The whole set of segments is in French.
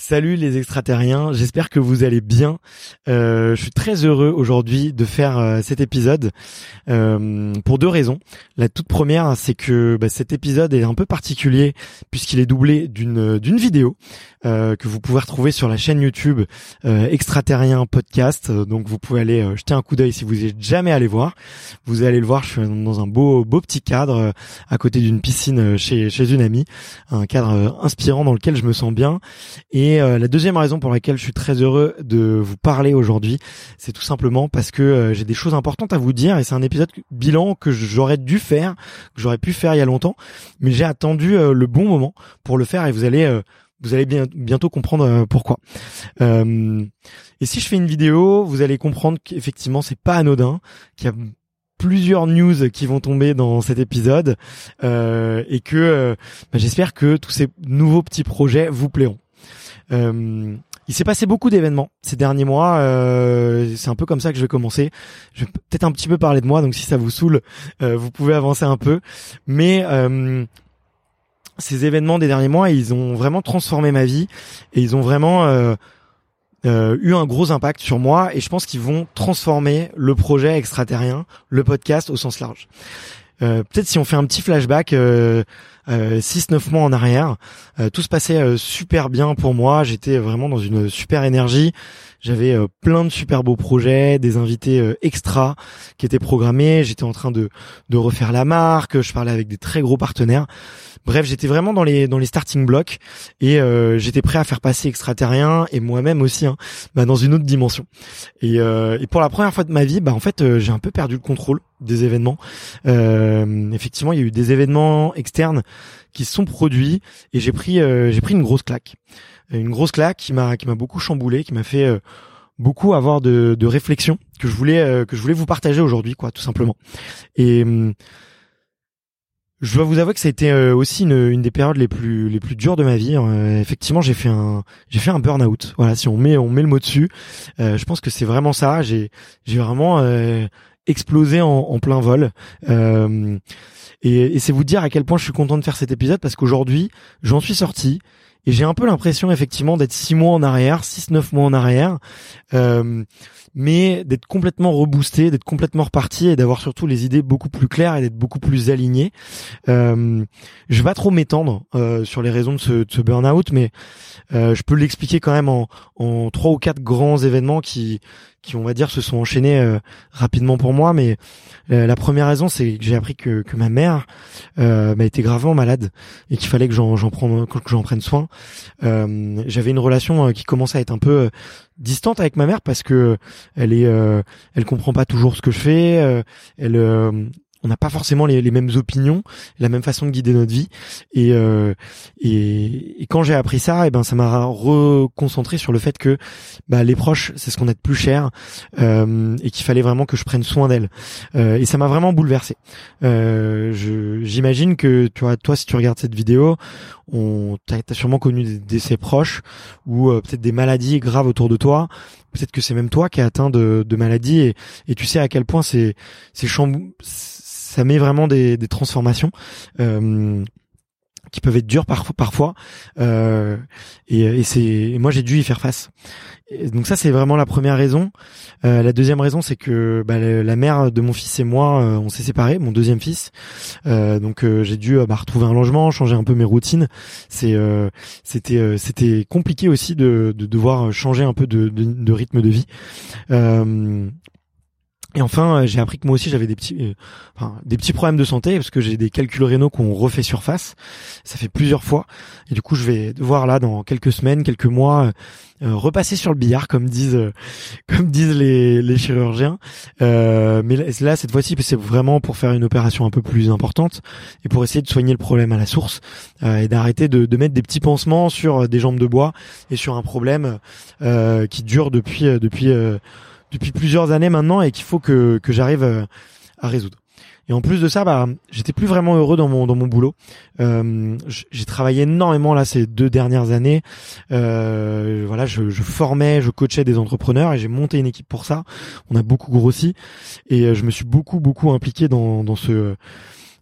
Salut les extraterriens, j'espère que vous allez bien. Euh, je suis très heureux aujourd'hui de faire euh, cet épisode euh, pour deux raisons. La toute première, c'est que bah, cet épisode est un peu particulier puisqu'il est doublé d'une d'une vidéo que vous pouvez retrouver sur la chaîne YouTube Extraterrien Podcast. Donc vous pouvez aller jeter un coup d'œil si vous n'êtes jamais allé voir. Vous allez le voir, je suis dans un beau beau petit cadre à côté d'une piscine chez chez une amie, un cadre inspirant dans lequel je me sens bien et euh, la deuxième raison pour laquelle je suis très heureux de vous parler aujourd'hui, c'est tout simplement parce que euh, j'ai des choses importantes à vous dire et c'est un épisode bilan que j'aurais dû faire, que j'aurais pu faire il y a longtemps, mais j'ai attendu euh, le bon moment pour le faire et vous allez vous allez bien, bientôt comprendre pourquoi. et si je fais une vidéo, vous allez comprendre qu'effectivement c'est pas anodin, qu'il y a plusieurs news qui vont tomber dans cet épisode et que bah, j'espère que tous ces nouveaux petits projets vous plairont. Euh, il s'est passé beaucoup d'événements ces derniers mois. Euh, c'est un peu comme ça que je vais commencer. Je vais peut-être un petit peu parler de moi, donc si ça vous saoule, euh, vous pouvez avancer un peu. Mais euh, ces événements des derniers mois, ils ont vraiment transformé ma vie et ils ont vraiment euh, euh, eu un gros impact sur moi. Et je pense qu'ils vont transformer le projet extraterrien, le podcast au sens large. peut-être si on fait un petit flashback. 6-9 euh, mois en arrière. Euh, tout se passait euh, super bien pour moi. J'étais vraiment dans une super énergie. J'avais plein de super beaux projets, des invités extra qui étaient programmés. J'étais en train de, de refaire la marque. Je parlais avec des très gros partenaires. Bref, j'étais vraiment dans les dans les starting blocks et euh, j'étais prêt à faire passer extraterrien et moi-même aussi hein, bah, dans une autre dimension. Et, euh, et, pour la première fois de ma vie, bah en fait, euh, j'ai un peu perdu le contrôle des événements. Euh, effectivement, il y a eu des événements externes qui se sont produits et j'ai pris euh, j'ai pris une grosse claque, une grosse claque qui m'a qui m'a beaucoup chamboulé, qui m'a fait beaucoup avoir de, de réflexions que je voulais que je voulais vous partager aujourd'hui, quoi, tout simplement. Et hum, je dois vous avouer que ça a été euh, aussi une, une, des périodes les plus les plus dures de ma vie. Euh, effectivement, j'ai fait un j'ai fait un burn-out. Voilà, si on met on met le mot dessus, euh, je pense que c'est vraiment ça. J'ai j'ai vraiment explosé en, en, plein vol. et, et c'est vous dire à quel point je suis content de faire cet épisode parce qu'aujourd'hui, j'en suis sorti. Et j'ai un peu l'impression effectivement d'être six mois en arrière, six neuf mois en arrière. Euh, mais d'être complètement reboosté, d'être complètement reparti et d'avoir surtout les idées beaucoup plus claires et d'être beaucoup plus aligné. Euh, je vais pas trop m'étendre euh, sur les raisons de ce, de ce burn-out, mais euh, je peux l'expliquer quand même en, en trois ou quatre grands événements qui qui on va dire se sont enchaînés euh, rapidement pour moi mais euh, la première raison c'est que j'ai appris que, que ma mère euh, m'a été gravement malade et qu'il fallait que j'en j'en prenne que j'en prenne soin euh, j'avais une relation qui commençait à être un peu distante avec ma mère parce que elle est elle comprend pas toujours ce que je fais elle on n'a pas forcément les, mêmes opinions, la même façon de guider notre vie. Et, euh, quand j'ai appris ça, et eh ben ça m'a reconcentré sur le fait que bah, les proches, c'est ce qu'on a de plus cher, euh, et qu'il fallait vraiment que je prenne soin d'elles. Euh, et ça m'a vraiment bouleversé. J'imagine que tu toi, si tu regardes cette vidéo, on t'as as sûrement connu des décès proches ou peut-être des maladies graves autour de toi. Peut-être que c'est même toi qui es atteint de, maladies et, tu sais à quel point c'est c'est ça met vraiment des, des transformations. Euh, qui peuvent être dures parfois, euh, et, et c'est moi j'ai dû y faire face. donc ça c'est vraiment la première raison. Euh, la deuxième raison c'est que bah, la mère de mon fils et moi euh, on s'est séparés, mon deuxième fils. Euh, donc j'ai dû bah, retrouver un logement, changer un peu mes routines. C'est c'était c'était compliqué aussi de, de, devoir changer un peu de, de, de rythme de vie. Et enfin, j'ai appris que moi aussi j'avais des petits, enfin, des petits problèmes de santé parce que j'ai des calculs rénaux qu'on refait surface. Ça fait plusieurs fois, et du coup, je vais devoir là dans quelques semaines, quelques mois, euh, repasser sur le billard comme disent euh, comme disent les, les chirurgiens euh, mais là cette fois-ci c'est vraiment pour faire une opération un peu plus importante et pour essayer de soigner le problème à la source et d'arrêter de, de, mettre des petits pansements sur des jambes de bois et sur un problème qui dure depuis depuis depuis plusieurs années maintenant et qu'il faut que que j'arrive à résoudre et en plus de ça, bah, j'étais plus vraiment heureux dans mon dans mon boulot. Euh, j'ai travaillé énormément là ces deux dernières années. Euh, voilà, je, je, formais, je coachais des entrepreneurs et j'ai monté une équipe pour ça. On a beaucoup grossi et euh, je me suis beaucoup beaucoup impliqué dans dans ce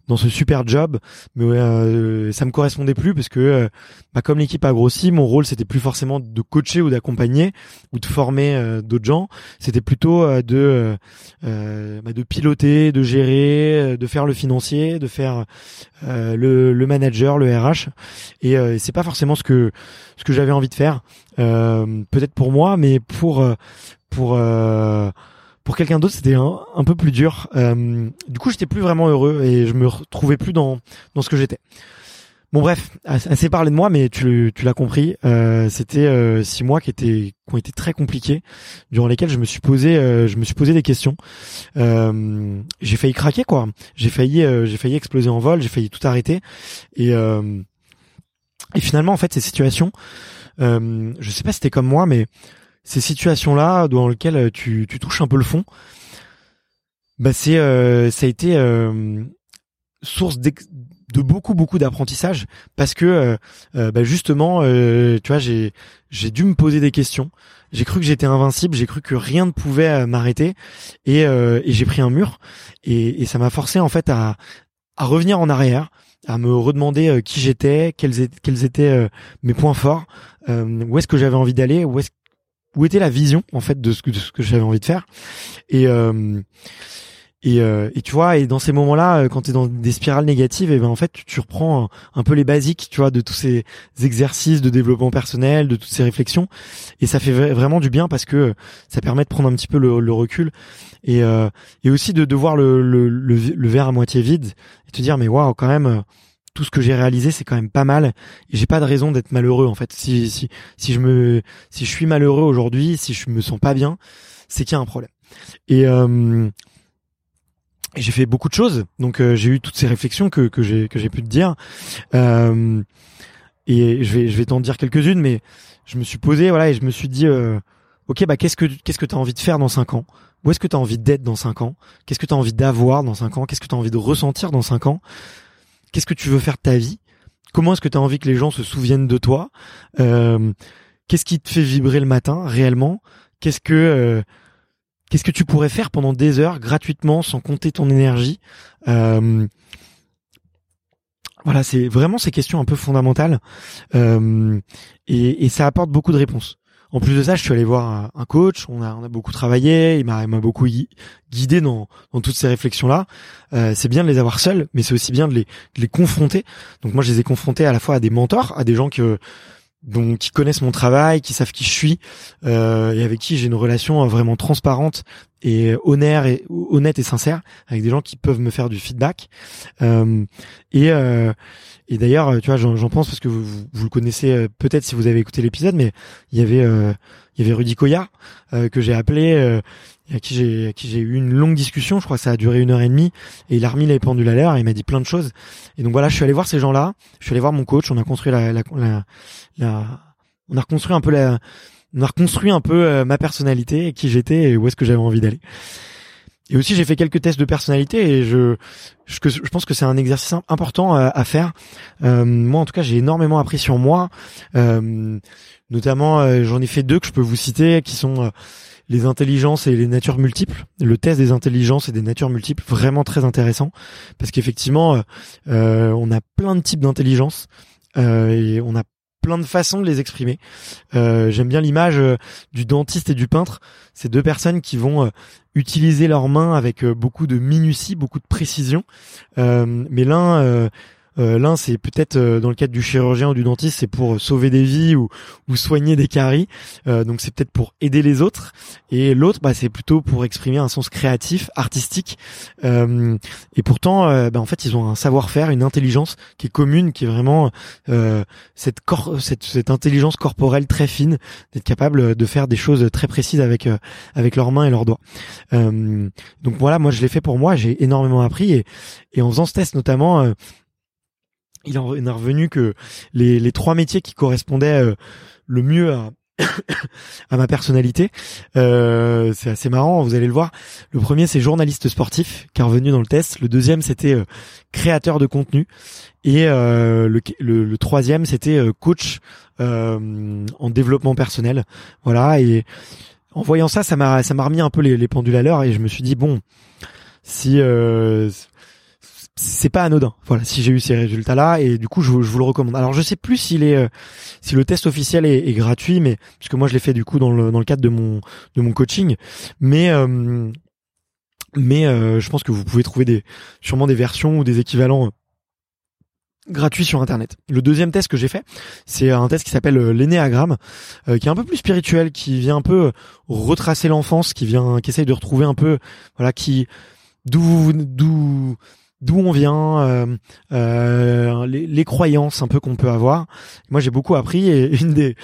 dans ce super job, mais euh, ça me correspondait plus parce que euh, bah, comme l'équipe a grossi, mon rôle c'était plus forcément de coacher ou d'accompagner ou de former euh, d'autres gens, c'était plutôt euh, de bah, de piloter, de gérer, de faire le financier, de faire le, le, manager, le RH, et c'est pas forcément ce que ce que j'avais envie de faire, peut-être pour moi, mais pour pour pour quelqu'un d'autre, c'était un, peu plus dur. Euh, du coup, j'étais plus vraiment heureux et je me retrouvais plus dans dans ce que j'étais. Bon bref, assez parlé de moi, mais tu, tu l'as compris. Euh, c'était euh, six mois qui étaient qui ont été très compliqués, durant lesquels je me suis posé euh, je me suis posé des questions. Euh, j'ai failli craquer quoi. J'ai failli j'ai failli exploser en vol. J'ai failli tout arrêter et et finalement en fait ces situations, je sais pas si c'était comme moi, mais ces situations-là dans lesquelles euh, tu, tu, touches un peu le fond, bah c'est euh, ça a été euh, source de beaucoup beaucoup d'apprentissage parce que bah justement tu vois j'ai j'ai dû me poser des questions. J'ai cru que j'étais invincible j'ai cru que rien ne pouvait m'arrêter et, et j'ai pris un mur et, et ça m'a forcé en fait à à revenir en arrière à me redemander qui j'étais quels étaient mes points forts où est-ce que j'avais envie d'aller où est-ce où était la vision en fait de ce que, que j'avais envie de faire. Et euh, et, euh, et tu vois et dans ces moments-là euh, quand tu es dans des spirales négatives et ben en fait tu, tu reprends un, peu les basiques tu vois de tous ces exercices de développement personnel de toutes ces réflexions. Et ça fait vraiment du bien parce que ça permet de prendre un petit peu le, le recul et euh, et aussi de, de voir le, le, le, le verre à moitié vide et te dire mais waouh quand même tout ce que j'ai réalisé, c'est quand même pas mal. J'ai pas de raison d'être malheureux en fait. Si si si je me si je suis malheureux aujourd'hui, si je me sens pas bien, c'est qu'il y a un problème. Et euh, j'ai fait beaucoup de choses, donc euh, j'ai eu toutes ces réflexions que que j'ai que j'ai pu te dire. Euh, et je vais je vais t'en dire quelques-unes, mais je me suis posé voilà et je me suis dit euh, ok bah qu'est-ce que qu'est-ce que t'as envie de faire dans cinq ans? Où est-ce que t'as envie d'être dans cinq ans? Qu'est-ce que t'as envie d'avoir dans cinq ans? Qu'est-ce que t'as envie de ressentir dans cinq ans? Qu'est-ce que tu veux faire de ta vie? Comment est-ce que tu as envie que les gens se souviennent de toi? Euh, Qu'est-ce qui te fait vibrer le matin réellement? Qu'est-ce que euh, qu'est-ce que tu pourrais faire pendant des heures gratuitement sans compter ton énergie? Euh, Voilà, c'est vraiment ces questions un peu fondamentales. Et, et ça apporte beaucoup de réponses. En plus de ça, je suis allé voir un coach. On a, a beaucoup travaillé. Il m'a, beaucoup guidé dans, dans toutes ces réflexions-là. Euh, c'est bien de les avoir seuls, mais c'est aussi bien de les, de les confronter. Donc moi, je les ai confrontés à la fois à des mentors, à des gens que donc qui connaissent mon travail, qui savent qui je suis euh, et avec qui j'ai une relation vraiment transparente et honnête et honnête et sincère avec des gens qui peuvent me faire du feedback. Euh, et euh, et d'ailleurs tu vois j'en pense parce que vous, vous, le connaissez euh, peut-être si vous avez écouté l'épisode mais il y avait euh, il y avait Rudy Koya euh, que j'ai appelé à qui j'ai qui j'ai eu une longue discussion je crois que ça a duré une heure et demie et il a remis les pendules à l'heure et il m'a dit plein de choses et donc voilà je suis allé voir ces gens là je suis allé voir mon coach on a construit la, la, la, on a reconstruit un peu la on a reconstruit un peu euh, ma personnalité, qui j'étais et où est-ce que j'avais envie d'aller. Et aussi, j'ai fait quelques tests de personnalité et je, je, pense que c'est un exercice important à, à faire. Euh, moi, en tout cas, j'ai énormément appris sur moi. Euh, notamment, euh, j'en ai fait deux que je peux vous citer, qui sont euh, les intelligences et les natures multiples. Le test des intelligences et des natures multiples, vraiment très intéressant, parce qu'effectivement, on a plein de types d'intelligence et on a plein de façons de les exprimer. Euh, J'aime bien l'image euh, du dentiste et du peintre. C'est deux personnes qui vont euh, utiliser leurs mains avec beaucoup de minutie, beaucoup de précision. mais l'un Euh, L'un, c'est peut-être euh, dans le cadre du chirurgien ou du dentiste, c'est pour sauver des vies ou, ou soigner des caries. Euh, donc c'est peut-être pour aider les autres. Et l'autre, bah, c'est plutôt pour exprimer un sens créatif, artistique. Euh, et pourtant, euh, bah, en fait, ils ont un savoir-faire, une intelligence qui est commune, qui est vraiment cette, cette, cette intelligence corporelle très fine, d'être capable de faire des choses très précises avec avec leurs mains et leurs doigts. donc voilà, moi je l'ai fait pour moi. J'ai énormément appris et, et en faisant ce test notamment il en est revenu que les, les trois métiers qui correspondaient euh, le mieux à, à ma personnalité, euh, c'est assez marrant, vous allez le voir. Le premier c'est journaliste sportif qui est revenu dans le test. Le deuxième c'était euh, créateur de contenu et le, le, le, troisième c'était coach en développement personnel. Voilà et en voyant ça, ça m'a ça m'a remis un peu les, les pendules à l'heure et je me suis dit bon si c'est pas anodin. Voilà, si j'ai eu ces résultats-là et du coup je, vous le recommande. Alors je sais plus s'il est euh, si le test officiel est, gratuit, mais puisque moi je l'ai fait du coup dans le dans le cadre de mon de mon coaching, mais euh, mais euh, je pense que vous pouvez trouver des sûrement des versions ou des équivalents gratuits sur internet. Le deuxième test que j'ai fait, c'est un test qui s'appelle l'énéagramme, qui est un peu plus spirituel, qui vient un peu retracer l'enfance, qui vient, qui essaye de retrouver un peu, voilà, qui d'où d'où d'où on vient, euh, euh, les, croyances un peu qu'on peut avoir. Moi, j'ai beaucoup appris et une des,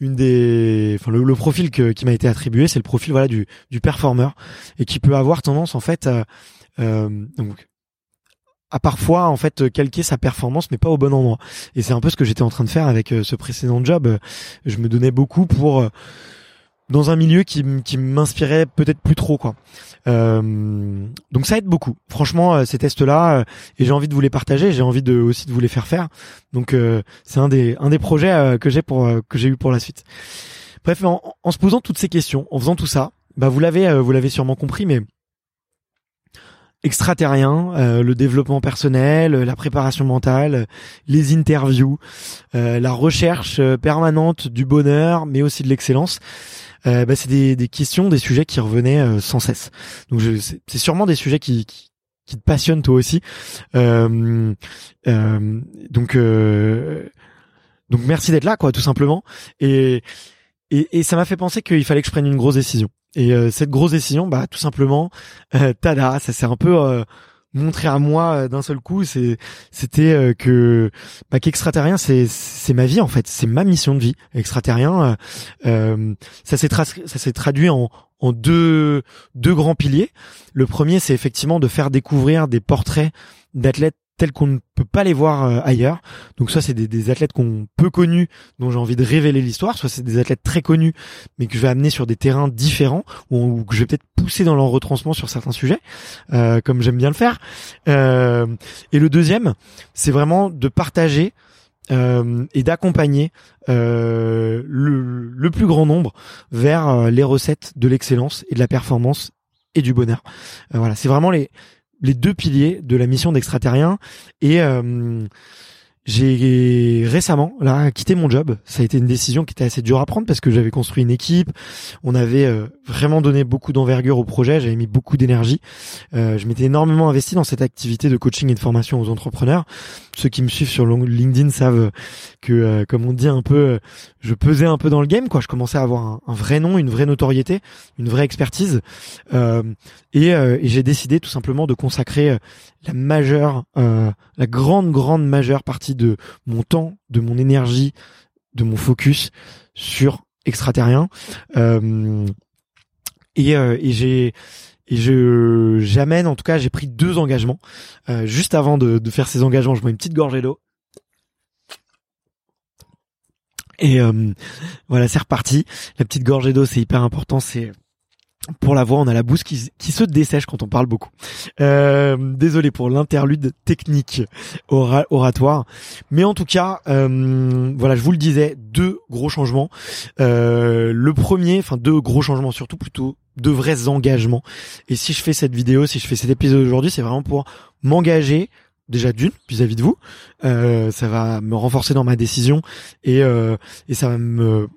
une des, enfin le, profil qui m'a été attribué, c'est le profil voilà du du performeur et qui peut avoir tendance en fait, euh, donc à parfois en fait calquer sa performance mais pas au bon endroit. Et c'est un peu ce que j'étais en train de faire avec ce précédent job. Je me donnais beaucoup pour dans un milieu qui, qui m'inspirait peut-être plus trop quoi. Euh, donc ça aide beaucoup. Franchement, euh, ces tests-là, euh, et j'ai envie de vous les partager, j'ai envie de aussi de vous les faire faire. Donc c'est un des un des projets que j'ai pour que j'ai eu pour la suite. Bref, en, en, se posant toutes ces questions, en faisant tout ça, bah vous l'avez vous l'avez sûrement compris, mais extraterrien, le développement personnel, la préparation mentale, les interviews, la recherche permanente du bonheur, mais aussi de l'excellence euh, bah, c'est des, des, questions, des sujets qui revenaient euh, sans cesse. Donc c'est sûrement des sujets qui, qui, te passionnent toi aussi. Euh, euh donc euh, donc merci d'être là, quoi, tout simplement. Et et, et ça m'a fait penser qu'il fallait que je prenne une grosse décision. Et cette grosse décision, bah tout simplement, tada, ça c'est un peu montrer à moi euh, d'un seul coup, c'est c'était euh, que bah, qu'extraterrien c'est c'est ma vie en fait, c'est ma mission de vie. Extraterrien, euh, euh ça s'est ça s'est traduit en en deux deux grands piliers. Le premier, c'est effectivement de faire découvrir des portraits d'athlètes tels qu'on ne peut pas les voir euh, ailleurs. Donc soit c'est des, athlètes qu'on peu connus, dont j'ai envie de révéler l'histoire, soit c'est des athlètes très connus, mais que je vais amener sur des terrains différents, ou, que je vais peut-être pousser dans leur retranchement sur certains sujets, euh, comme j'aime bien le faire. Euh, et le deuxième, c'est vraiment de partager et d'accompagner le, plus grand nombre vers les recettes de l'excellence et de la performance et du bonheur. voilà, c'est vraiment les les deux piliers de la mission d'extraterrien. Et euh, j'ai récemment là quitté mon job. Ça a été une décision qui était assez dure à prendre parce que j'avais construit une équipe. On avait euh, vraiment donné beaucoup d'envergure au projet. J'avais mis beaucoup d'énergie. Euh, je m'étais énormément investi dans cette activité de coaching et de formation aux entrepreneurs. Ceux qui me suivent sur LinkedIn savent que, euh, comme on dit un peu, je pesais un peu dans le game. Quoi, je commençais à avoir un, vrai nom, une vraie notoriété, une vraie expertise. et, et j'ai décidé tout simplement de consacrer la majeure, la grande grande majeure partie de mon temps, de mon énergie, de mon focus sur extraterrien. Euh, et, euh, et j'ai et je j'amène en tout cas j'ai pris deux engagements. Euh, juste avant de, de, faire ces engagements je bois une petite gorgée d'eau. Et voilà c'est reparti. La petite gorgée d'eau c'est hyper important c'est pour la voix, on a la bouche qui, se dessèche quand on parle beaucoup. Euh, désolé pour l'interlude technique oratoire, mais en tout cas, euh, voilà, je vous le disais, deux gros changements. Euh, le premier, enfin deux gros changements, surtout plutôt deux vrais engagements. Et si je fais cette vidéo, si je fais cet épisode aujourd'hui, c'est vraiment pour m'engager déjà d'une vis-à-vis de vous. ça va me renforcer dans ma décision et, et ça va me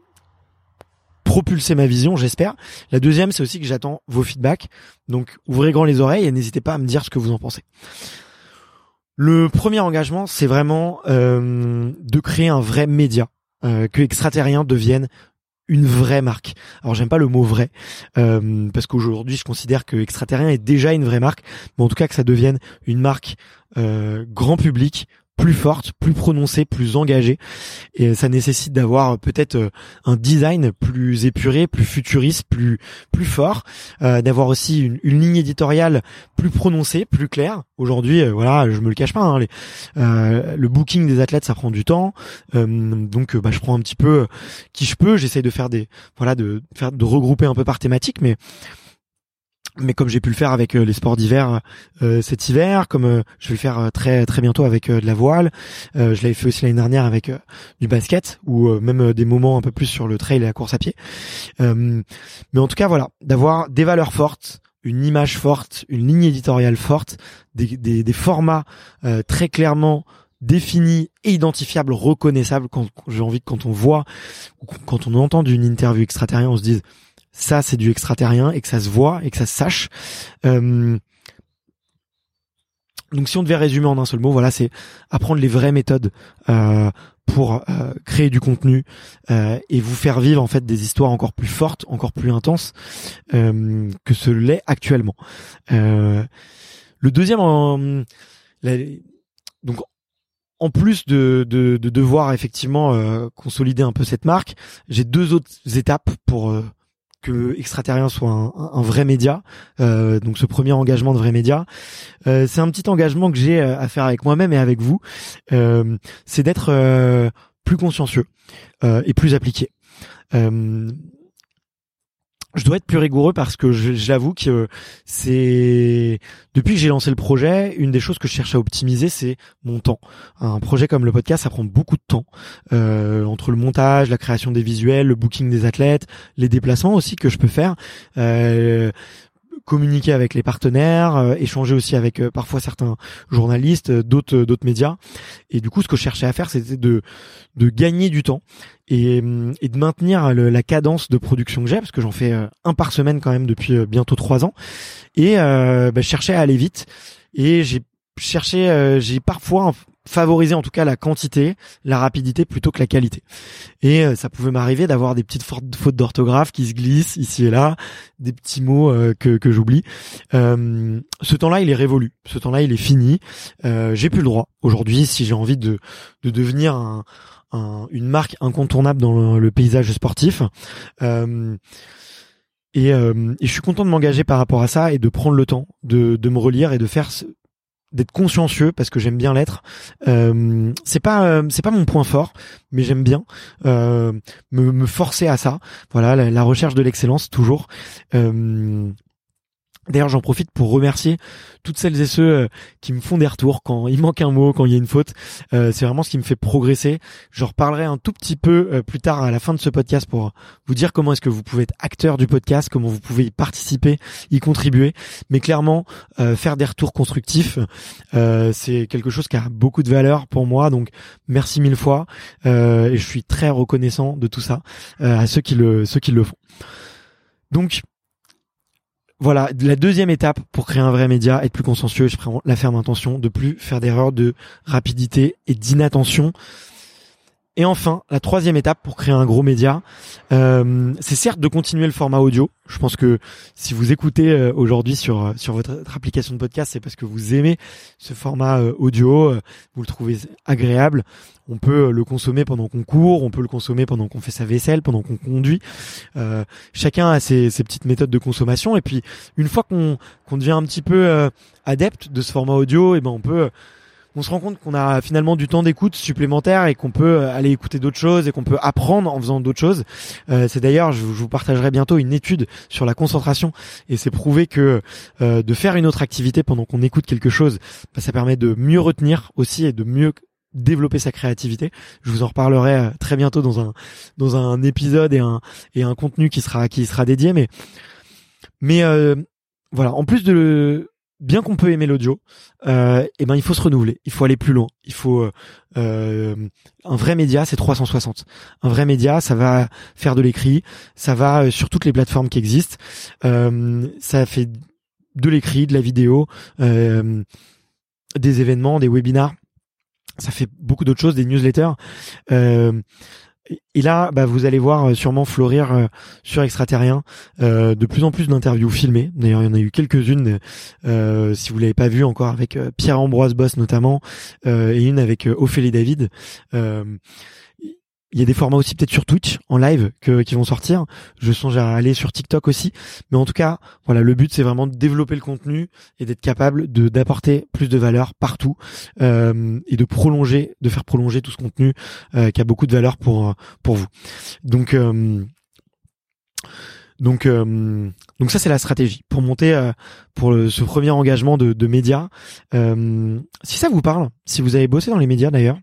propulser ma vision, j'espère. La deuxième, c'est aussi que j'attends vos feedbacks. Donc, ouvrez grand les oreilles et n'hésitez pas à me dire ce que vous en pensez. Le premier engagement, c'est vraiment euh, de créer un vrai média, euh, que Extraterrien devienne une vraie marque. Alors j'aime pas le mot vrai euh, parce qu'aujourd'hui je considère que Extraterrien est déjà une vraie marque, mais en tout cas que ça devienne une marque euh, grand public plus forte, plus prononcée, plus engagée. Et ça nécessite d'avoir peut-être euh, un design plus épuré, plus futuriste, plus plus fort, euh, d'avoir aussi une, une, ligne éditoriale plus prononcée, plus claire. Aujourd'hui, euh, voilà, je me le cache pas, hein, les, euh, le booking des athlètes, ça prend du temps. Euh, donc, bah, je prends un petit peu qui je peux. J'essaye de faire des, voilà, de faire de regrouper un peu par thématique, mais mais comme j'ai pu le faire avec euh, les sports d'hiver euh, cet hiver, comme euh, je vais le faire très très bientôt avec de la voile, je l'avais fait aussi l'année dernière avec du basket ou même des moments un peu plus sur le trail et la course à pied. mais en tout cas voilà, d'avoir des valeurs fortes, une image forte, une ligne éditoriale forte, des, des, des formats très clairement définis et identifiables, reconnaissables. Quand j'ai envie que quand on voit quand on entend d'une interview extraterrienne, on se dise ça c'est du extraterrien et que ça se voit et que ça se sache. Euh, donc si on devait résumer en un seul mot, voilà, c'est apprendre les vraies méthodes euh, pour euh, créer du contenu et vous faire vivre en fait des histoires encore plus fortes, encore plus intenses que ce l'est actuellement. le deuxième, donc en plus de, de, de devoir effectivement consolider un peu cette marque, j'ai deux autres étapes pour que Extraterrien soit un, vrai média, euh, donc ce premier engagement de vrai média, euh, c'est un petit engagement que j'ai euh, à faire avec moi-même et avec vous, c'est d'être plus consciencieux et plus appliqué je dois être plus rigoureux parce que j'avoue que c'est depuis que j'ai lancé le projet, une des choses que je cherche à optimiser, c'est mon temps. Un projet comme le podcast, ça prend beaucoup de temps euh, entre le montage, la création des visuels, le booking des athlètes, les déplacements aussi que je peux faire. Euh, communiquer avec les partenaires, euh, échanger aussi avec euh, parfois certains journalistes, euh, d'autres médias. Et du coup, ce que je cherchais à faire, c'était de gagner du temps et, et de maintenir la cadence de production que j'ai, parce que j'en fais un par semaine quand même depuis bientôt trois ans. Et bah, je cherchais à aller vite. Et j'ai cherché, j'ai parfois favoriser en tout cas la quantité, la rapidité plutôt que la qualité. Et euh, ça pouvait m'arriver d'avoir des petites fautes d'orthographe qui se glissent ici et là, des petits mots euh, que, que j'oublie. Euh, ce temps-là, il est révolu. Ce temps-là, il est fini. j'ai plus le droit aujourd'hui, si j'ai envie de, de devenir un, une marque incontournable dans le, paysage sportif. Et, et, je suis content de m'engager par rapport à ça et de prendre le temps de, de me relire et de faire d'être consciencieux parce que j'aime bien l'être. Euh, c'est pas euh, c'est pas mon point fort, mais j'aime bien euh, me, forcer à ça. Voilà, la, la recherche de l'excellence toujours. Euh, D'ailleurs, j'en profite pour remercier toutes celles et ceux euh, qui me font des retours quand il manque un mot, quand il y a une faute. Euh, c'est vraiment ce qui me fait progresser. Je reparlerai un tout petit peu euh, plus tard à la fin de ce podcast pour vous dire comment est-ce que vous pouvez être acteur du podcast, comment vous pouvez y participer, y contribuer. Mais clairement, faire des retours constructifs, c'est quelque chose qui a beaucoup de valeur pour moi. Donc, merci mille fois. et je suis très reconnaissant de tout ça à ceux qui le ceux qui le font. Donc voilà, la deuxième étape pour créer un vrai média, être plus consciencieux, je prends la ferme intention de plus faire d'erreurs de rapidité et d'inattention. Et enfin, la troisième étape pour créer un gros média, euh, c'est certes de continuer le format audio. Je pense que si vous écoutez euh, aujourd'hui sur sur votre, application de podcast, c'est parce que vous aimez ce format euh, audio, vous le trouvez agréable. On peut le consommer pendant qu'on court, on peut le consommer pendant qu'on fait sa vaisselle, pendant qu'on conduit. chacun a ses, ses, petites méthodes de consommation. Et puis, une fois qu'on qu'on devient un petit peu adepte de ce format audio, et eh ben on peut on se rend compte qu'on a finalement du temps d'écoute supplémentaire et qu'on peut euh, aller écouter d'autres choses et qu'on peut apprendre en faisant d'autres choses. Euh, c'est d'ailleurs, je, vous partagerai bientôt une étude sur la concentration et c'est prouvé que euh, de faire une autre activité pendant qu'on écoute quelque chose, bah, ça permet de mieux retenir aussi et de mieux développer sa créativité. Je vous en reparlerai très bientôt dans un dans un épisode et un et un contenu qui sera qui sera dédié. Mais mais voilà, en plus de bien qu'on peut aimer l'audio, euh, eh ben il faut se renouveler, il faut aller plus loin. Il faut euh, euh un vrai média, c'est 360. Un vrai média, ça va faire de l'écrit, ça va sur toutes les plateformes qui existent. Ça fait de l'écrit, de la vidéo. des événements, des webinars. Ça fait beaucoup d'autres choses, des newsletters. Et là, bah, vous allez voir euh, sûrement fleurir euh, sur Extraterrien euh, de plus en plus d'interviews filmées. D'ailleurs, il y en a eu quelques-unes, si vous l'avez pas vu encore, avec Pierre-Ambroise Boss notamment, et une avec Ophélie David. Il y a des formats aussi peut-être sur Twitch en live que, qui vont sortir. Je songe à aller sur TikTok aussi. Mais en tout cas, voilà, le but c'est vraiment de développer le contenu et d'être capable de d'apporter plus de valeur partout euh, et de prolonger, de faire prolonger tout ce contenu euh, qui a beaucoup de valeur pour pour vous. Donc euh, donc, euh, donc ça c'est la stratégie pour monter euh, pour ce premier engagement de, de médias. Euh, si ça vous parle, si vous avez bossé dans les médias d'ailleurs,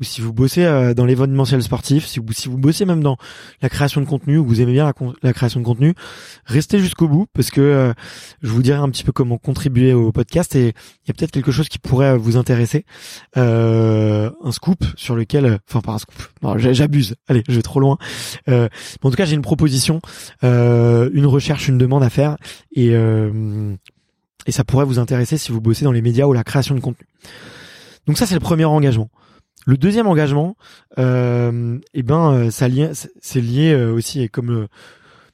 ou si vous bossez euh, dans l'événementiel sportif, si vous, si vous bossez même dans la création de contenu, ou vous aimez bien la, création de contenu, restez jusqu'au bout parce que euh, je vous dirai un petit peu comment contribuer au podcast et il y a peut-être quelque chose qui pourrait vous intéresser. Euh, un scoop sur lequel, enfin pas un scoop, j'abuse, allez je vais trop loin. en tout cas j'ai une proposition, une recherche, une demande à faire et et ça pourrait vous intéresser si vous bossez dans les médias ou la création de contenu. Donc ça c'est le premier engagement. Le deuxième engagement, euh, eh ben, euh, ça c'est lié euh, aussi, et comme euh,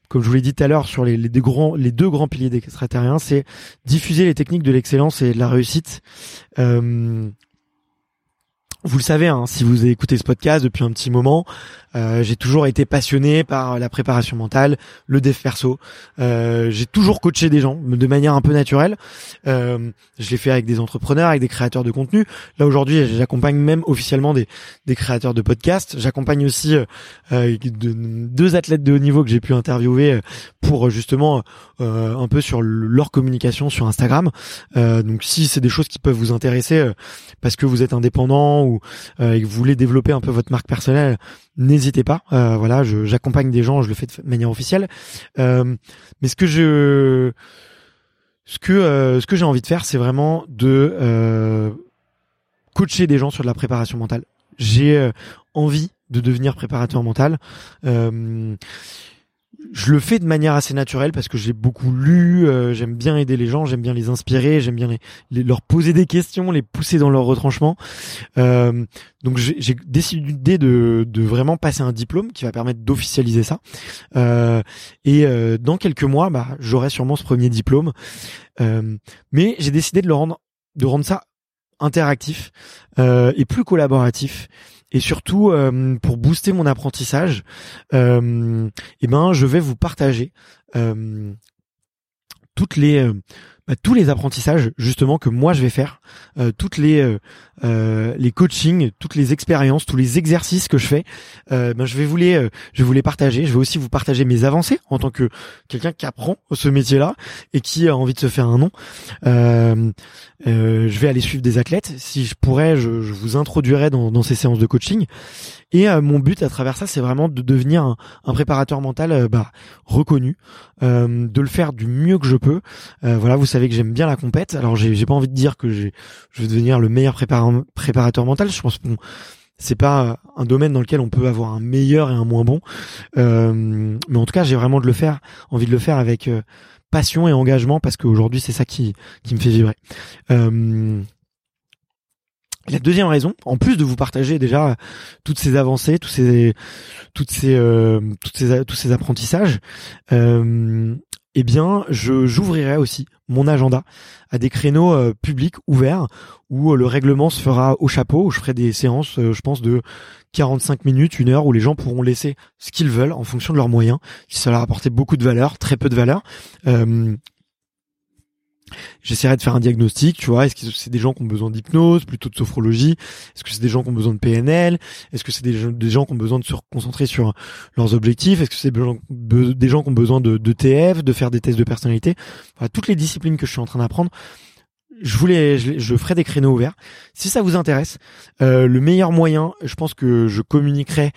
comme je vous l'ai dit tout à l'heure sur les, les, deux grands, les deux grands piliers d'extraterrien, c'est diffuser les techniques de l'excellence et de la réussite. Euh, vous le savez, hein, si vous écoutez ce podcast depuis un petit moment, euh, j'ai toujours été passionné par la préparation mentale, le dev perso. Euh, j'ai toujours coaché des gens de manière un peu naturelle. Euh, je l'ai fait avec des entrepreneurs, avec des créateurs de contenu. Là aujourd'hui, j'accompagne même officiellement des, des créateurs de podcasts. J'accompagne aussi euh, deux athlètes de haut niveau que j'ai pu interviewer euh, pour justement euh, un peu sur leur communication sur Instagram. donc si c'est des choses qui peuvent vous intéresser parce que vous êtes indépendant ou et que vous voulez développer un peu votre marque personnelle, n'hésitez pas. Euh, voilà, j'accompagne des gens, je le fais de manière officielle. Euh, mais ce que je, ce que euh, ce que j'ai envie de faire, c'est vraiment de coacher des gens sur de la préparation mentale. J'ai envie de devenir préparateur mental je le fais de manière assez naturelle parce que j'ai beaucoup lu, euh, j'aime bien aider les gens, j'aime bien les inspirer, j'aime bien leur poser des questions, les pousser dans leur retranchement. Euh, donc j'ai décidé de, de vraiment passer un diplôme qui va permettre d'officialiser ça. Euh, et dans quelques mois, bah, j'aurai sûrement ce premier diplôme. Mais j'ai décidé de rendre ça interactif et plus collaboratif et surtout euh, pour booster mon apprentissage, euh, eh ben je vais vous partager euh, toutes les euh, bah, tous les apprentissages justement que moi je vais faire, euh, toutes les euh, euh, les coachings, toutes les expériences, tous les exercices que je fais, ben je vais vous les je vais vous les partager. Je vais aussi vous partager mes avancées en tant que quelqu'un qui apprend ce métier-là et qui a envie de se faire un nom. je vais aller suivre des athlètes. Si je pourrais, je, je vous introduirais dans, dans ces séances de coaching. Et mon but à travers ça, c'est vraiment de devenir un, un préparateur mental bah, reconnu, de le faire du mieux que je peux. voilà, vous savez que j'aime bien la compète. Alors j'ai pas envie de dire que je vais devenir le meilleur préparateur mental. Je pense que c'est pas un domaine dans lequel on peut avoir un meilleur et un moins bon. Euh, mais en tout cas, j'ai vraiment de le faire, envie de le faire avec euh, passion et engagement parce qu'aujourd'hui c'est ça qui qui me fait vibrer. Euh, la deuxième raison, en plus de vous partager déjà toutes ces avancées, tous ces, toutes ces, toutes ces, tous ces apprentissages, eh bien, je j'ouvrirai aussi mon agenda à des créneaux euh, publics ouverts où euh, le règlement se fera au chapeau, où je ferai des séances, euh, je pense, de 45 minutes, une heure, où les gens pourront laisser ce qu'ils veulent en fonction de leurs moyens, si ça leur apporter beaucoup de valeur, très peu de valeur. J'essaierai de faire un diagnostic, tu vois. Est-ce que c'est des gens qui ont besoin d'hypnose, plutôt de sophrologie? Est-ce que c'est des gens qui ont besoin de PNL Est-ce que c'est des, gens qui ont besoin de se concentrer sur leurs objectifs? Est-ce que c'est des gens, qui ont besoin de, de TF, de faire des tests de personnalité? Toutes les disciplines que je suis en train d'apprendre, je voulais, je, ferai des créneaux ouverts. Si ça vous intéresse, euh, le meilleur moyen, je pense que je communiquerai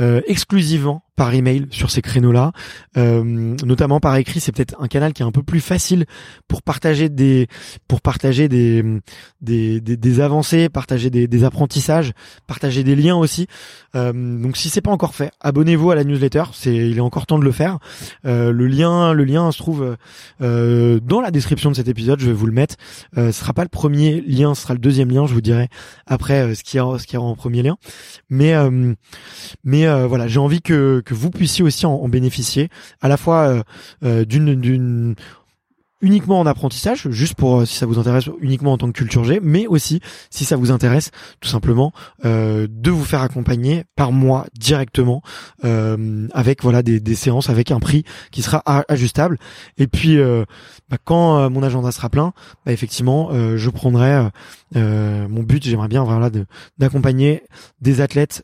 euh, exclusivement par email sur ces créneaux-là, euh, notamment par écrit. C'est peut-être un canal qui est un peu plus facile pour partager des pour partager des des, des, avancées, partager des, des, apprentissages, partager des liens aussi. Euh, donc si c'est pas encore fait, abonnez-vous à la newsletter. C'est il est encore temps de le faire. Euh, le lien le lien se trouve euh, dans la description de cet épisode. Je vais vous le mettre. Euh, ce sera pas le premier lien, ce sera le deuxième lien. Je vous dirai après euh, ce qu'il y ce qu'il y en premier lien. Mais mais voilà, j'ai envie que que vous puissiez aussi en, bénéficier, à la fois euh, euh, d'une d'une uniquement en apprentissage, juste pour euh, si ça vous intéresse uniquement en tant que culture G, mais aussi si ça vous intéresse tout simplement euh, de vous faire accompagner par moi directement euh, avec voilà des, des, séances avec un prix qui sera ajustable. Et puis bah, quand mon agenda sera plein, bah, effectivement je prendrai mon but, j'aimerais bien voilà d'accompagner des athlètes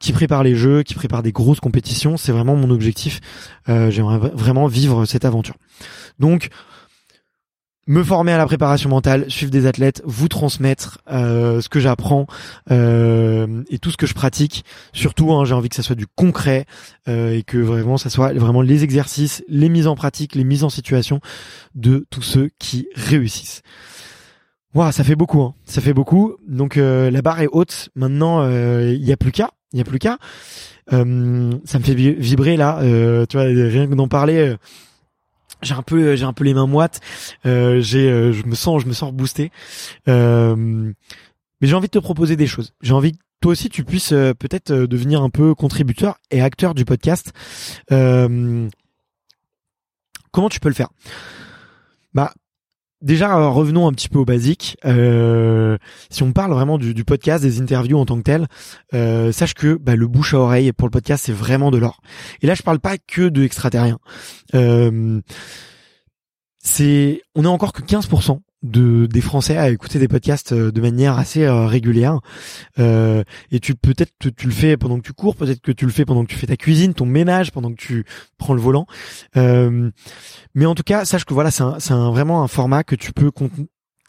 qui préparent les jeux, qui préparent des grosses compétitions. C'est vraiment mon objectif. j'aimerais vraiment vivre cette aventure. Donc me former à la préparation mentale, suivre des athlètes, vous transmettre euh, ce que j'apprends euh, et tout ce que je pratique. Surtout, hein, j'ai envie que ça soit du concret euh, et que vraiment ça soit vraiment les exercices, les mises en pratique, les mises en situation de tous ceux qui réussissent. Waouh, ça fait beaucoup, hein. ça fait beaucoup. Donc la barre est haute. Maintenant, il n'y a plus qu'à, il y a plus qu'à. ça me fait vibrer là. tu vois, rien que d'en parler j'ai un peu j'ai un peu les mains moites. Euh, j'ai euh, je me sens je me sens boosté euh, mais j'ai envie de te proposer des choses. J'ai envie que toi aussi tu puisses euh, peut-être euh, devenir un peu contributeur et acteur du podcast. Comment tu peux le faire? Bah déjà revenons un petit peu au basique. Euh, si on parle vraiment du, podcast, des interviews en tant que tel, euh, sache que bah, le bouche à oreille pour le podcast c'est vraiment de l'or. Et là je parle pas que de extraterrien. Euh, c'est on est encore que 15% de des Français à écouter des podcasts euh, de manière assez euh, régulière. Euh, et tu peut-être tu, le fais pendant que tu cours, peut-être que tu le fais pendant que tu fais ta cuisine, ton ménage, pendant que tu prends le volant. Euh, mais en tout cas, sache que voilà, c'est c'est un, vraiment un format que tu peux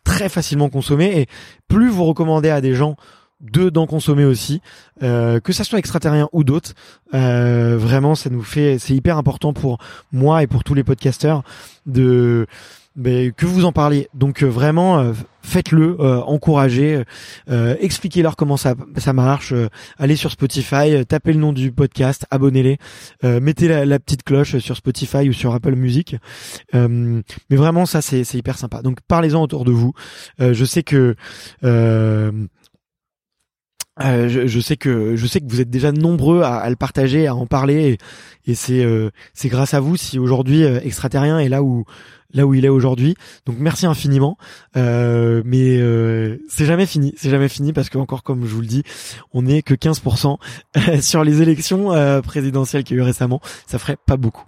très facilement consommer. Et plus vous recommandez à des gens de d'en consommer aussi, euh, que ça soit extraterrien ou d'autres. Euh, vraiment, ça nous fait, c'est hyper important pour moi et pour tous les podcasteurs de mais que vous en parliez. Donc euh, vraiment, faites-le, encouragez, expliquez-leur comment ça ça marche. allez sur Spotify, tapez le nom du podcast, abonnez-les, mettez la, petite cloche sur Spotify ou sur Apple Music. mais vraiment, ça c'est c'est hyper sympa. Donc parlez-en autour de vous. je sais que je, je, sais que je sais que vous êtes déjà nombreux à, à le partager, à en parler, et, et c'est c'est grâce à vous si aujourd'hui extraterrien est là où là où il est aujourd'hui. Donc merci infiniment. Euh, mais euh, c'est jamais fini, c'est jamais fini parce que encore comme je vous le dis, on n'est que 15% sur les élections euh, présidentielles qu'il y a eu récemment. Ça ferait pas beaucoup.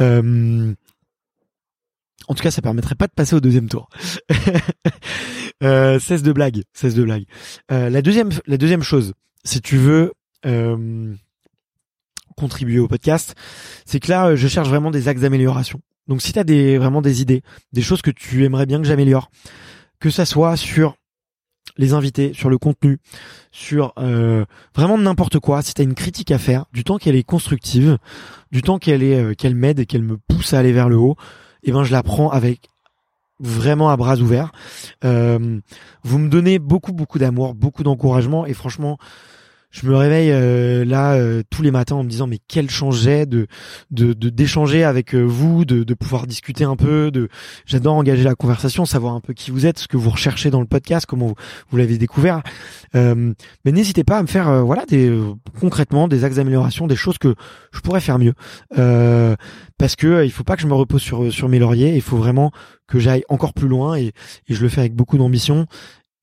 Euh, en tout cas, ça permettrait pas de passer au deuxième tour. euh, cesse de blague, cesse de blague. Euh, la deuxième, la deuxième chose, si tu veux contribuer au podcast, c'est que là, je cherche vraiment des axes d'amélioration. Donc si tu as des, vraiment des idées, des choses que tu aimerais bien que j'améliore, que ça soit sur les invités, sur le contenu, sur euh, vraiment n'importe quoi, si tu as une critique à faire, du temps qu'elle est constructive, du temps qu'elle est euh, qu'elle m'aide et qu'elle me pousse à aller vers le haut, eh ben je la prends avec vraiment à bras ouverts. Euh, vous me donnez beaucoup beaucoup d'amour, beaucoup d'encouragement et franchement je me réveille euh, là euh, tous les matins en me disant mais quel chance j'ai de de d'échanger avec euh, vous, de, de pouvoir discuter un peu, de j'adore engager la conversation, savoir un peu qui vous êtes, ce que vous recherchez dans le podcast, comment vous, vous l'avez découvert. mais n'hésitez pas à me faire voilà des concrètement des axes d'amélioration, des choses que je pourrais faire mieux. parce que il faut pas que je me repose sur sur mes lauriers, il faut vraiment que j'aille encore plus loin et, et je le fais avec beaucoup d'ambition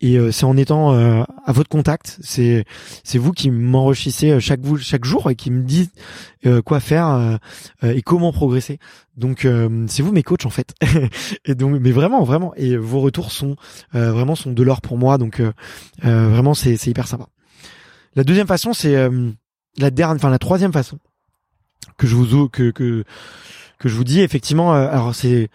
et euh, c'est en étant euh, à votre contact, c'est c'est vous qui m'enrichissez euh, chaque chaque jour et qui me dites quoi faire et comment progresser. Donc c'est vous mes coachs en fait. et donc mais vraiment vraiment et vos retours sont vraiment sont de l'or pour moi donc vraiment c'est c'est hyper sympa. La deuxième façon c'est la dernière enfin la troisième façon que je vous que que que je vous dis effectivement alors c'est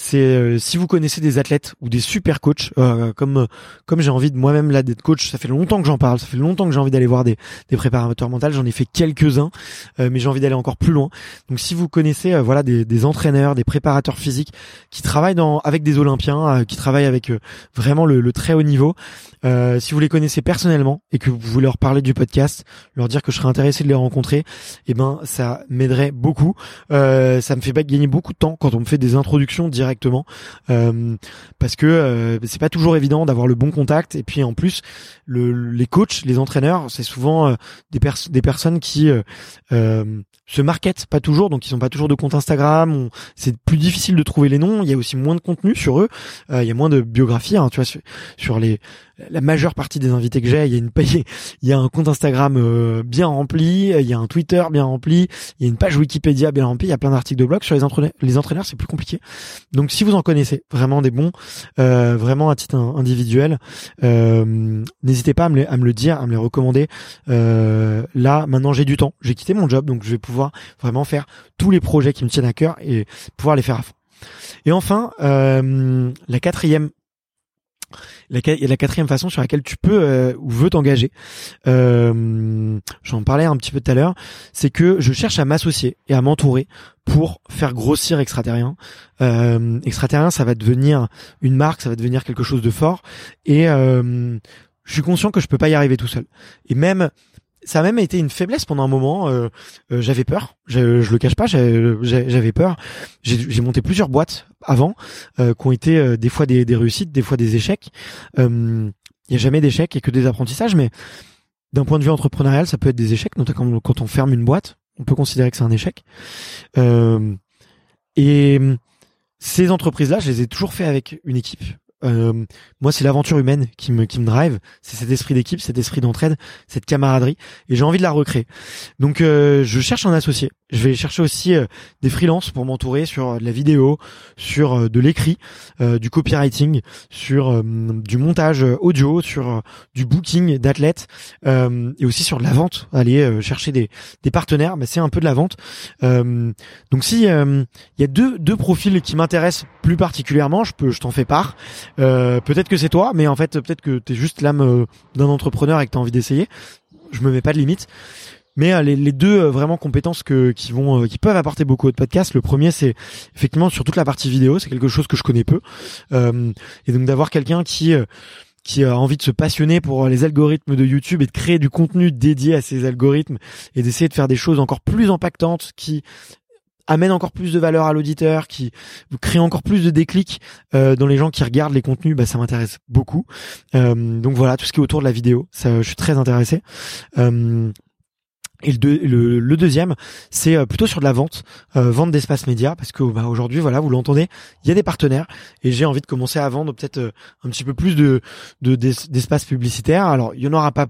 c'est euh, si vous connaissez des athlètes ou des super coachs, euh, comme comme j'ai envie de moi-même là d'être coach, ça fait longtemps que j'en parle, ça fait longtemps que j'ai envie d'aller voir des, des préparateurs mentaux, j'en ai fait quelques-uns, euh, mais j'ai envie d'aller encore plus loin. Donc si vous connaissez voilà des, des, entraîneurs, des préparateurs physiques qui travaillent dans avec des Olympiens, qui travaillent avec vraiment le, le, très haut niveau, si vous les connaissez personnellement et que vous voulez leur parler du podcast, leur dire que je serais intéressé de les rencontrer, eh ben ça m'aiderait beaucoup. ça me fait gagner beaucoup de temps quand on me fait des introductions directes directement euh, parce que euh, c'est pas toujours évident d'avoir le bon contact. Et puis en plus le, les coachs, les entraîneurs, c'est souvent euh, des, des personnes qui se marketent pas toujours, donc ils ont pas toujours de compte Instagram. C'est plus difficile de trouver les noms. Il y a aussi moins de contenu sur eux. il y a moins de biographie, hein, tu vois, sur, les la majeure partie des invités que j'ai, il y a une il y a un compte Instagram euh, bien rempli, il y a un Twitter bien rempli, il y a une page Wikipédia bien remplie, il y a plein d'articles de blog sur les entraîneurs. Les entraîneurs, c'est plus compliqué. Donc si vous en connaissez vraiment des bons, euh, vraiment à titre individuel, euh, n'hésitez pas à me, les, à me le dire, à me les recommander. là, maintenant, j'ai du temps, j'ai quitté mon job, donc je vais pouvoir vraiment faire tous les projets qui me tiennent à cœur et pouvoir les faire à fond. Et enfin, la quatrième la, la quatrième façon sur laquelle tu peux euh, ou veux t'engager, euh, j'en parlais un petit peu tout à l'heure, c'est que je cherche à m'associer et à m'entourer pour faire grossir extraterrien. Euh, extraterrien, ça va devenir une marque, ça va devenir quelque chose de fort, et euh, je suis conscient que je peux pas y arriver tout seul. Et même ça a même été une faiblesse pendant un moment. Euh, euh, j'avais peur, je, je le cache pas, j'avais peur. J'ai monté plusieurs boîtes avant, euh, qui ont été des fois des, des, réussites, des fois des échecs. Il y a jamais d'échecs et que des apprentissages, mais d'un point de vue entrepreneurial, ça peut être des échecs, notamment quand on ferme une boîte, on peut considérer que c'est un échec. et ces entreprises-là, je les ai toujours fait avec une équipe, euh, moi, c'est l'aventure humaine qui me qui me drive. C'est cet esprit d'équipe, cet esprit d'entraide, cette camaraderie, et j'ai envie de la recréer. Donc, euh, je cherche un associé. Je vais chercher aussi euh, des freelances pour m'entourer sur de la vidéo, sur de l'écrit, du copywriting, sur du montage audio, sur du booking d'athlètes, et aussi sur de la vente. Aller chercher des partenaires, mais c'est un peu de la vente. donc, si il y a deux deux profils qui m'intéressent plus particulièrement, je peux je t'en fais part. Euh, peut-être que c'est toi, mais en fait, peut-être que t'es juste l'âme euh, d'un entrepreneur et que t'as envie d'essayer. Je me mets pas de limite. Mais euh, les, les, deux vraiment compétences que, qui vont, qui peuvent apporter beaucoup de podcast. Le premier, c'est effectivement sur toute la partie vidéo, c'est quelque chose que je connais peu, et donc d'avoir quelqu'un qui qui a envie de se passionner pour les algorithmes de YouTube et de créer du contenu dédié à ces algorithmes et d'essayer de faire des choses encore plus impactantes qui amène encore plus de valeur à l'auditeur, qui crée encore plus de déclics euh, dans les gens qui regardent les contenus, bah, ça m'intéresse beaucoup. Euh, donc voilà, tout ce qui est autour de la vidéo, ça, je suis très intéressé. Euh, et le, deuxième, c'est euh, plutôt sur de la vente, euh, vente d'espace média, parce que bah, aujourd'hui, voilà, vous l'entendez, il y a des partenaires et j'ai envie de commencer à vendre peut-être euh, un petit peu plus de d'espace publicitaire. Alors, il y en aura pas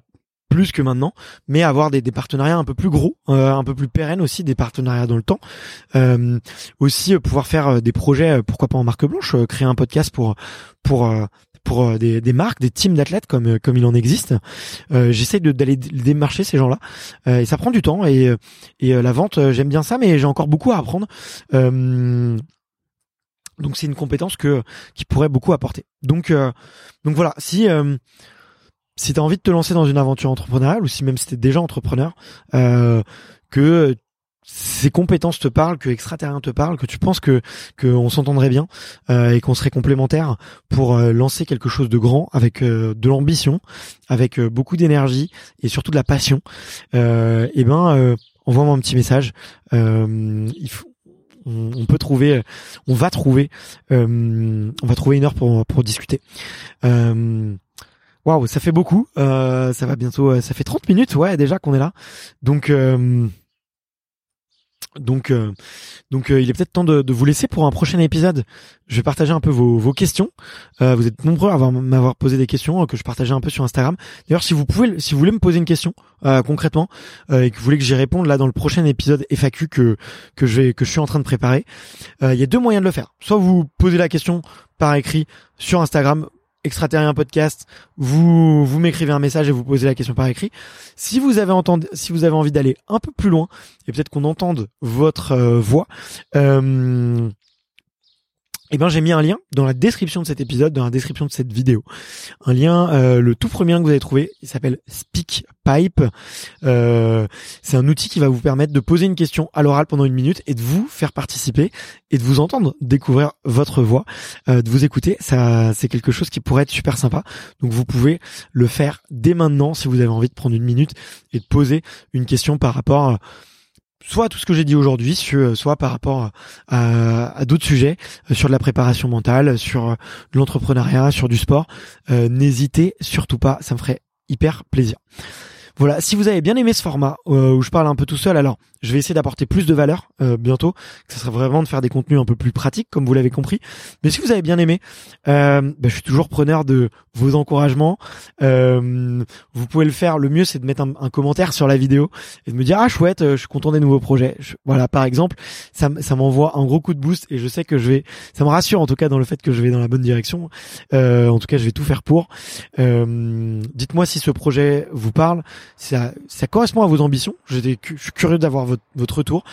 plus que maintenant, mais avoir des, partenariats un peu plus gros, un peu plus pérennes aussi, des partenariats dans le temps. Aussi pouvoir faire des projets, pourquoi pas en marque blanche, créer un podcast pour pour des, des marques, des teams d'athlètes comme comme il en existe. J'essaie d'aller démarcher ces gens-là et ça prend du temps et et la vente, j'aime bien ça, mais j'ai encore beaucoup à apprendre. donc c'est une compétence que qui pourrait beaucoup apporter. Donc donc voilà, si si tu as envie de te lancer dans une aventure entrepreneuriale ou si même si tu déjà entrepreneur, euh, que ces compétences te parlent, que extraterrien te parle, que tu penses que qu'on s'entendrait bien euh, et qu'on serait complémentaires pour euh, lancer quelque chose de grand avec euh, de l'ambition, avec euh, beaucoup d'énergie et surtout de la passion, et eh ben envoie-moi un petit message. il faut, on, on, peut trouver, on va trouver, on va trouver une heure pour pour discuter. Waouh, ça fait beaucoup. Euh, ça va bientôt. Euh, ça fait 30 minutes, ouais, déjà qu'on est là. Donc, euh, donc, donc, il est peut-être temps de, vous laisser pour un prochain épisode. Je vais partager un peu vos, vos questions. vous êtes nombreux à m'avoir posé des questions que je partageais un peu sur Instagram. D'ailleurs, si vous pouvez, si vous voulez me poser une question concrètement et que vous voulez que j'y réponde là dans le prochain épisode FAQ que que je vais que je suis en train de préparer, il y a deux moyens de le faire. Soit vous posez la question par écrit sur Instagram extraterrien podcast, vous vous m'écrivez un message et vous posez la question par écrit. Si vous avez entendu, si vous avez envie d'aller un peu plus loin et peut-être qu'on entende votre euh, voix, euh, eh ben j'ai mis un lien dans la description de cet épisode, dans la description de cette vidéo. Un lien, euh, le tout premier que vous avez trouvé, il s'appelle SpeakPipe. Euh, c'est un outil qui va vous permettre de poser une question à l'oral pendant une minute et de vous faire participer et de vous entendre découvrir votre voix, euh, de vous écouter. Ça, c'est quelque chose qui pourrait être super sympa. Donc vous pouvez le faire dès maintenant si vous avez envie de prendre une minute et de poser une question par rapport soit tout ce que j'ai dit aujourd'hui, soit par rapport à, d'autres sujets, euh, sur de la préparation mentale, sur euh, l'entrepreneuriat, sur du sport. Euh, n'hésitez surtout pas, ça me ferait hyper plaisir. Voilà, si vous avez bien aimé ce format où je parle un peu tout seul, alors je vais essayer d'apporter plus de valeur euh, bientôt. Ce serait vraiment de faire des contenus un peu plus pratiques, comme vous l'avez compris. Mais si vous avez bien aimé, euh, bah, je suis toujours preneur de vos encouragements. Euh, vous pouvez le faire. Le mieux, c'est de mettre un, commentaire sur la vidéo et de me dire ah chouette, euh, je suis content des nouveaux projets. voilà, par exemple, ça, m'envoie un gros coup de boost et je sais que je vais. Ça me rassure en tout cas dans le fait que je vais dans la bonne direction. Euh, en tout cas, je vais tout faire pour. Dites-moi si ce projet vous parle. Ça, ça correspond à vos ambitions. Je suis curieux d'avoir votre, retour.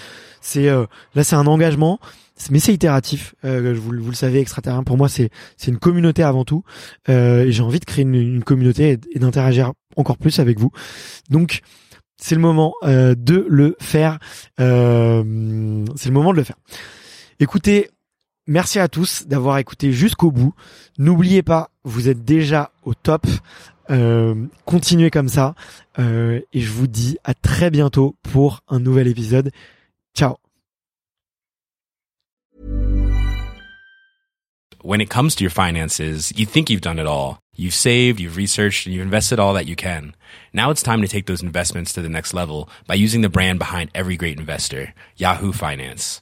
C'est euh, là, c'est un engagement, mais c'est itératif. Euh, vous, le savez, extraterrien pour moi, c'est c'est une communauté avant tout. Euh, et j'ai envie de créer une, communauté et, d'interagir encore plus avec vous. Donc c'est le moment de le faire. c'est le moment de le faire. Écoutez, merci à tous d'avoir écouté jusqu'au bout. N'oubliez pas, vous êtes déjà au top. Euh, continuez comme ça. Euh, et je vous dis à très bientôt pour un nouvel épisode. Ciao. When it comes to your finances, you think you've done it all. You've saved, you've researched, and you've invested all that you can. Now it's time to take those investments to the next level by using the brand behind every great investor, Yahoo Finance.